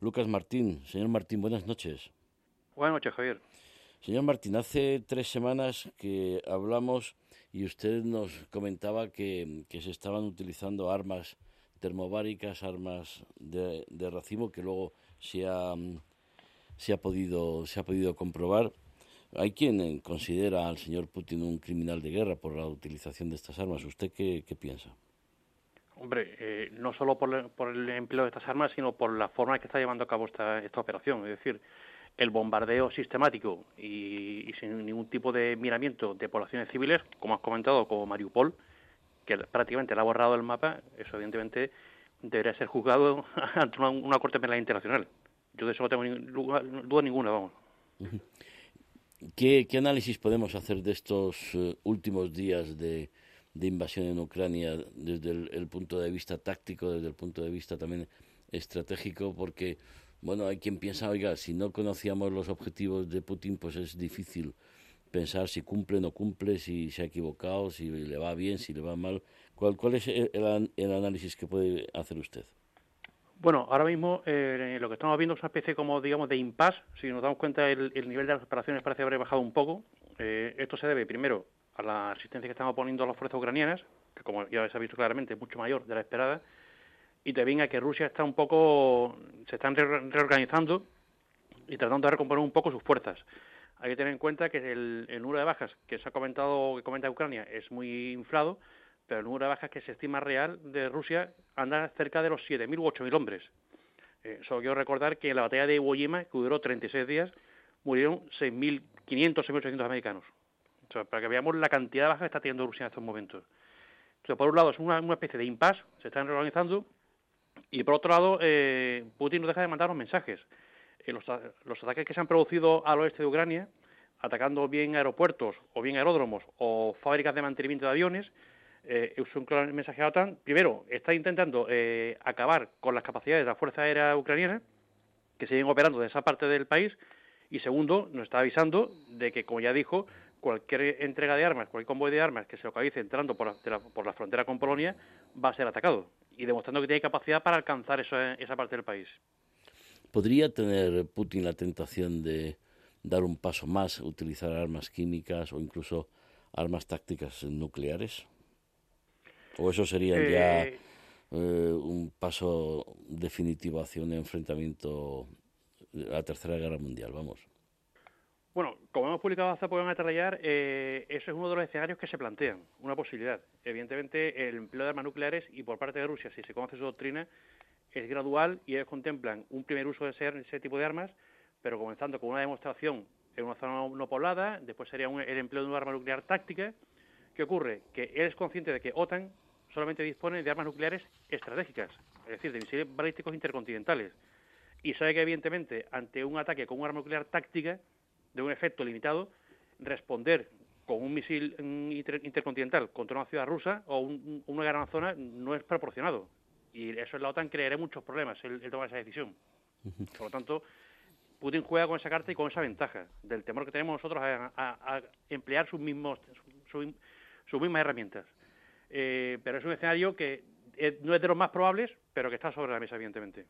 Lucas Martín. Señor Martín, buenas noches. Buenas noches, Javier. Señor Martín, hace tres semanas que hablamos y usted nos comentaba que, se estaban utilizando armas termobáricas, armas de, de racimo, que luego se ha, se ha, podido, se ha podido comprobar. Hay quien considera al señor Putin un criminal de guerra por la utilización de estas armas. ¿Usted qué, piensa? Hombre, eh, no solo por, el empleo de estas armas, sino por la forma en que está llevando a cabo esta, esta operación. Es decir, el bombardeo sistemático y, sin ningún tipo de miramiento de poblaciones civiles, como has comentado, como Mariupol, que prácticamente la ha borrado del mapa, eso evidentemente debería ser juzgado ante una, corte penal internacional. Yo de eso no tengo duda ninguna, vamos. ¿Qué, análisis podemos hacer de estos eh, últimos días de, invasión en Ucrania desde el, punto de vista táctico, desde el punto de vista también estratégico? Porque, bueno, hay quien piensa, oiga, si no conocíamos los objetivos de Putin, pues es difícil pensar si cumple o no cumple, si se ha equivocado, si le va bien, si le va mal. ¿Cuál, cuál es el análisis que puede hacer usted? Bueno, ahora mismo eh, lo que estamos viendo es una especie como, digamos, de impasse. Si nos damos cuenta, el, nivel de las operaciones parece haber bajado un poco. Eh, esto se debe, primero, a la resistencia que están poniendo las fuerzas ucranianas, que como ya se ha visto claramente es mucho mayor de la esperada, y también a que Rusia está un poco, se están reorganizando y tratando de recomponer un poco sus fuerzas. Hay que tener en cuenta que el, número de bajas que se ha comentado, que comenta Ucrania, es muy inflado, pero el número de bajas que se estima real de Rusia anda cerca de los 7.000 u 8.000 hombres. Eh, solo quiero recordar que en la batalla de Iwo que duró 36 días, murieron 6.500, 6.800 americanos. Para que veamos la cantidad de bajas que está teniendo Rusia en estos momentos. Por un lado, es una, especie de impasse, se están reorganizando, y por otro lado, eh, Putin no deja de mandar los mensajes. Eh, los, los ataques que se han producido al oeste de Ucrania, atacando bien aeropuertos o bien aeródromos o fábricas de mantenimiento de aviones, eh, es un claro mensaje a OTAN. Primero, está intentando eh, acabar con las capacidades de la Fuerza Aérea Ucraniana, que siguen operando de esa parte del país. Y segundo, nos está avisando de que, como ya dijo, cualquier entrega de armas, cualquier convoy de armas que se localice entrando por la, por la frontera con Polonia, va a ser atacado. Y demostrando que tiene capacidad para alcanzar esa, esa parte del país. ¿Podría tener Putin la tentación de dar un paso más, utilizar armas químicas o incluso armas tácticas nucleares? ¿O eso sería ya eh, eh, un paso definitivo hacia un enfrentamiento a la Tercera Guerra Mundial? Vamos. Bueno, como hemos publicado hace poco en Atarrayar, eh, eso es uno de los escenarios que se plantean, una posibilidad. Evidentemente, el empleo de armas nucleares y por parte de Rusia, si se conoce su doctrina, es gradual y ellos contemplan un primer uso de ese, ese tipo de armas, pero comenzando con una demostración en una zona no poblada, después sería el empleo de una arma nuclear táctica. ¿Qué ocurre? Que él es consciente de que OTAN solamente dispone de armas nucleares estratégicas, es decir, de misiles balísticos intercontinentales. Y sabe que, evidentemente, ante un ataque con un arma nuclear táctica, de un efecto limitado, responder con un misil intercontinental contra una ciudad rusa o una gran zona no es proporcionado. Y eso en la OTAN creará muchos problemas el, tomar esa decisión. Por lo tanto, Putin juega con esa carta y con esa ventaja del temor que tenemos nosotros a, emplear sus, mismos, sus mismas herramientas. Eh, pero es un escenario que no es de los más probables, pero que está sobre la mesa, evidentemente.